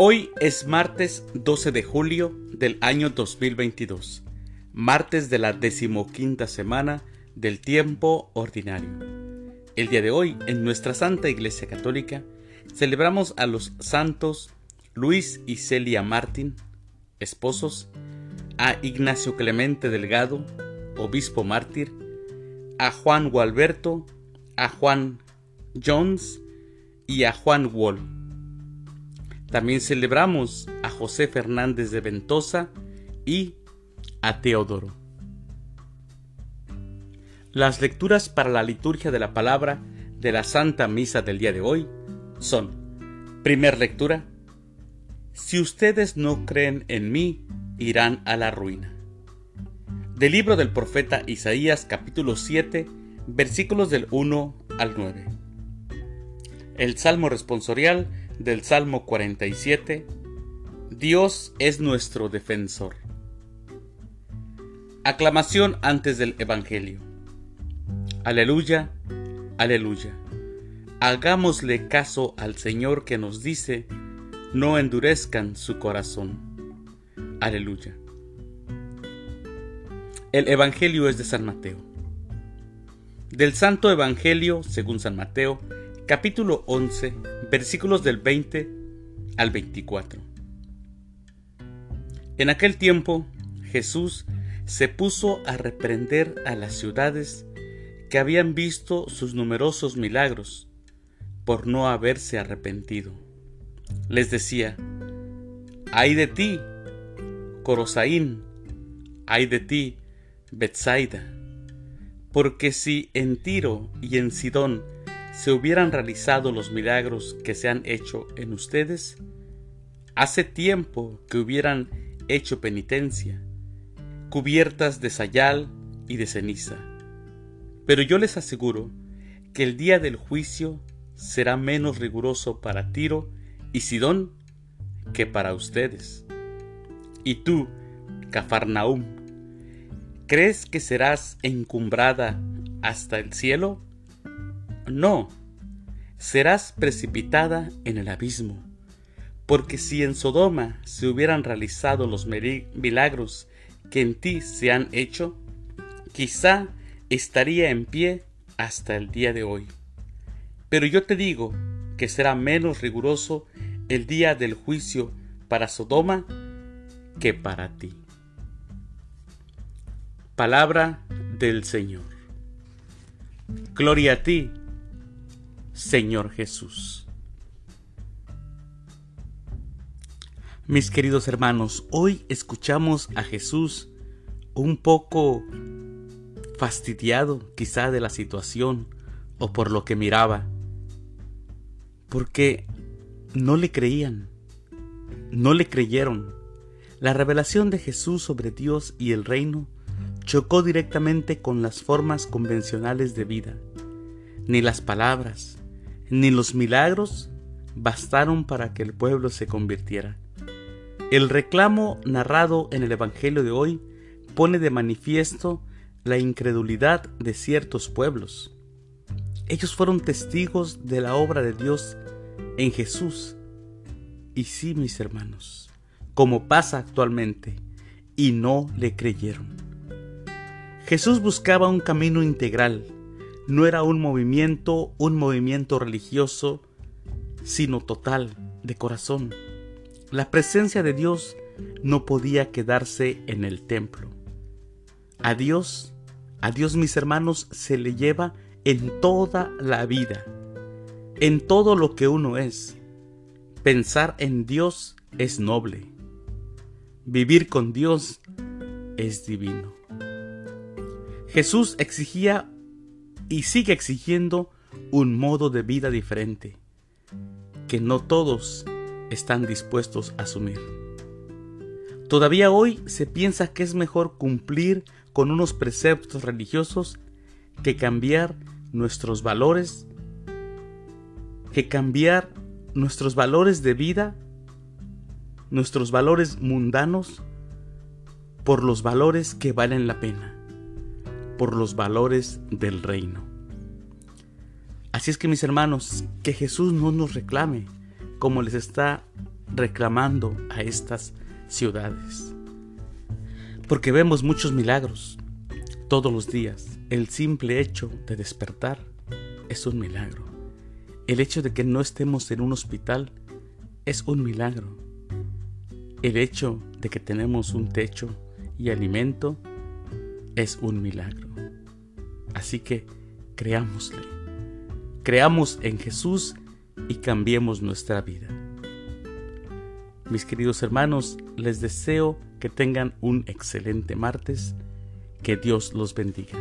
Hoy es martes 12 de julio del año 2022, martes de la decimoquinta semana del tiempo ordinario. El día de hoy, en nuestra Santa Iglesia Católica, celebramos a los santos Luis y Celia Martín, esposos, a Ignacio Clemente Delgado, obispo mártir, a Juan Gualberto, a Juan Jones y a Juan Wall. También celebramos a José Fernández de Ventosa y a Teodoro. Las lecturas para la liturgia de la palabra de la Santa Misa del día de hoy son, primer lectura, Si ustedes no creen en mí, irán a la ruina. Del libro del profeta Isaías capítulo 7, versículos del 1 al 9. El Salmo responsorial del Salmo 47. Dios es nuestro defensor. Aclamación antes del Evangelio. Aleluya, aleluya. Hagámosle caso al Señor que nos dice, no endurezcan su corazón. Aleluya. El Evangelio es de San Mateo. Del Santo Evangelio, según San Mateo, capítulo 11, versículos del 20 al 24. En aquel tiempo, Jesús se puso a reprender a las ciudades que habían visto sus numerosos milagros por no haberse arrepentido. Les decía, ay de ti, Corosaín, ay de ti, Betsaida, porque si en Tiro y en Sidón se hubieran realizado los milagros que se han hecho en ustedes, hace tiempo que hubieran hecho penitencia, cubiertas de sayal y de ceniza. Pero yo les aseguro que el día del juicio será menos riguroso para Tiro y Sidón que para ustedes. Y tú, Cafarnaum, ¿crees que serás encumbrada hasta el cielo? No, serás precipitada en el abismo, porque si en Sodoma se hubieran realizado los milagros que en ti se han hecho, quizá estaría en pie hasta el día de hoy. Pero yo te digo que será menos riguroso el día del juicio para Sodoma que para ti. Palabra del Señor. Gloria a ti, Señor Jesús. Mis queridos hermanos, hoy escuchamos a Jesús un poco fastidiado quizá de la situación o por lo que miraba, porque no le creían, no le creyeron. La revelación de Jesús sobre Dios y el reino chocó directamente con las formas convencionales de vida. Ni las palabras, ni los milagros bastaron para que el pueblo se convirtiera. El reclamo narrado en el Evangelio de hoy pone de manifiesto la incredulidad de ciertos pueblos. Ellos fueron testigos de la obra de Dios en Jesús. Y sí, mis hermanos, como pasa actualmente, y no le creyeron. Jesús buscaba un camino integral, no era un movimiento, un movimiento religioso, sino total, de corazón. La presencia de Dios no podía quedarse en el templo. A Dios, a Dios mis hermanos, se le lleva en toda la vida, en todo lo que uno es. Pensar en Dios es noble. Vivir con Dios es divino. Jesús exigía y sigue exigiendo un modo de vida diferente que no todos están dispuestos a asumir. Todavía hoy se piensa que es mejor cumplir con unos preceptos religiosos que cambiar nuestros valores, que cambiar nuestros valores de vida nuestros valores mundanos por los valores que valen la pena, por los valores del reino. Así es que mis hermanos, que Jesús no nos reclame como les está reclamando a estas ciudades. Porque vemos muchos milagros todos los días. El simple hecho de despertar es un milagro. El hecho de que no estemos en un hospital es un milagro. El hecho de que tenemos un techo y alimento es un milagro. Así que creámosle. Creamos en Jesús y cambiemos nuestra vida. Mis queridos hermanos, les deseo que tengan un excelente martes. Que Dios los bendiga.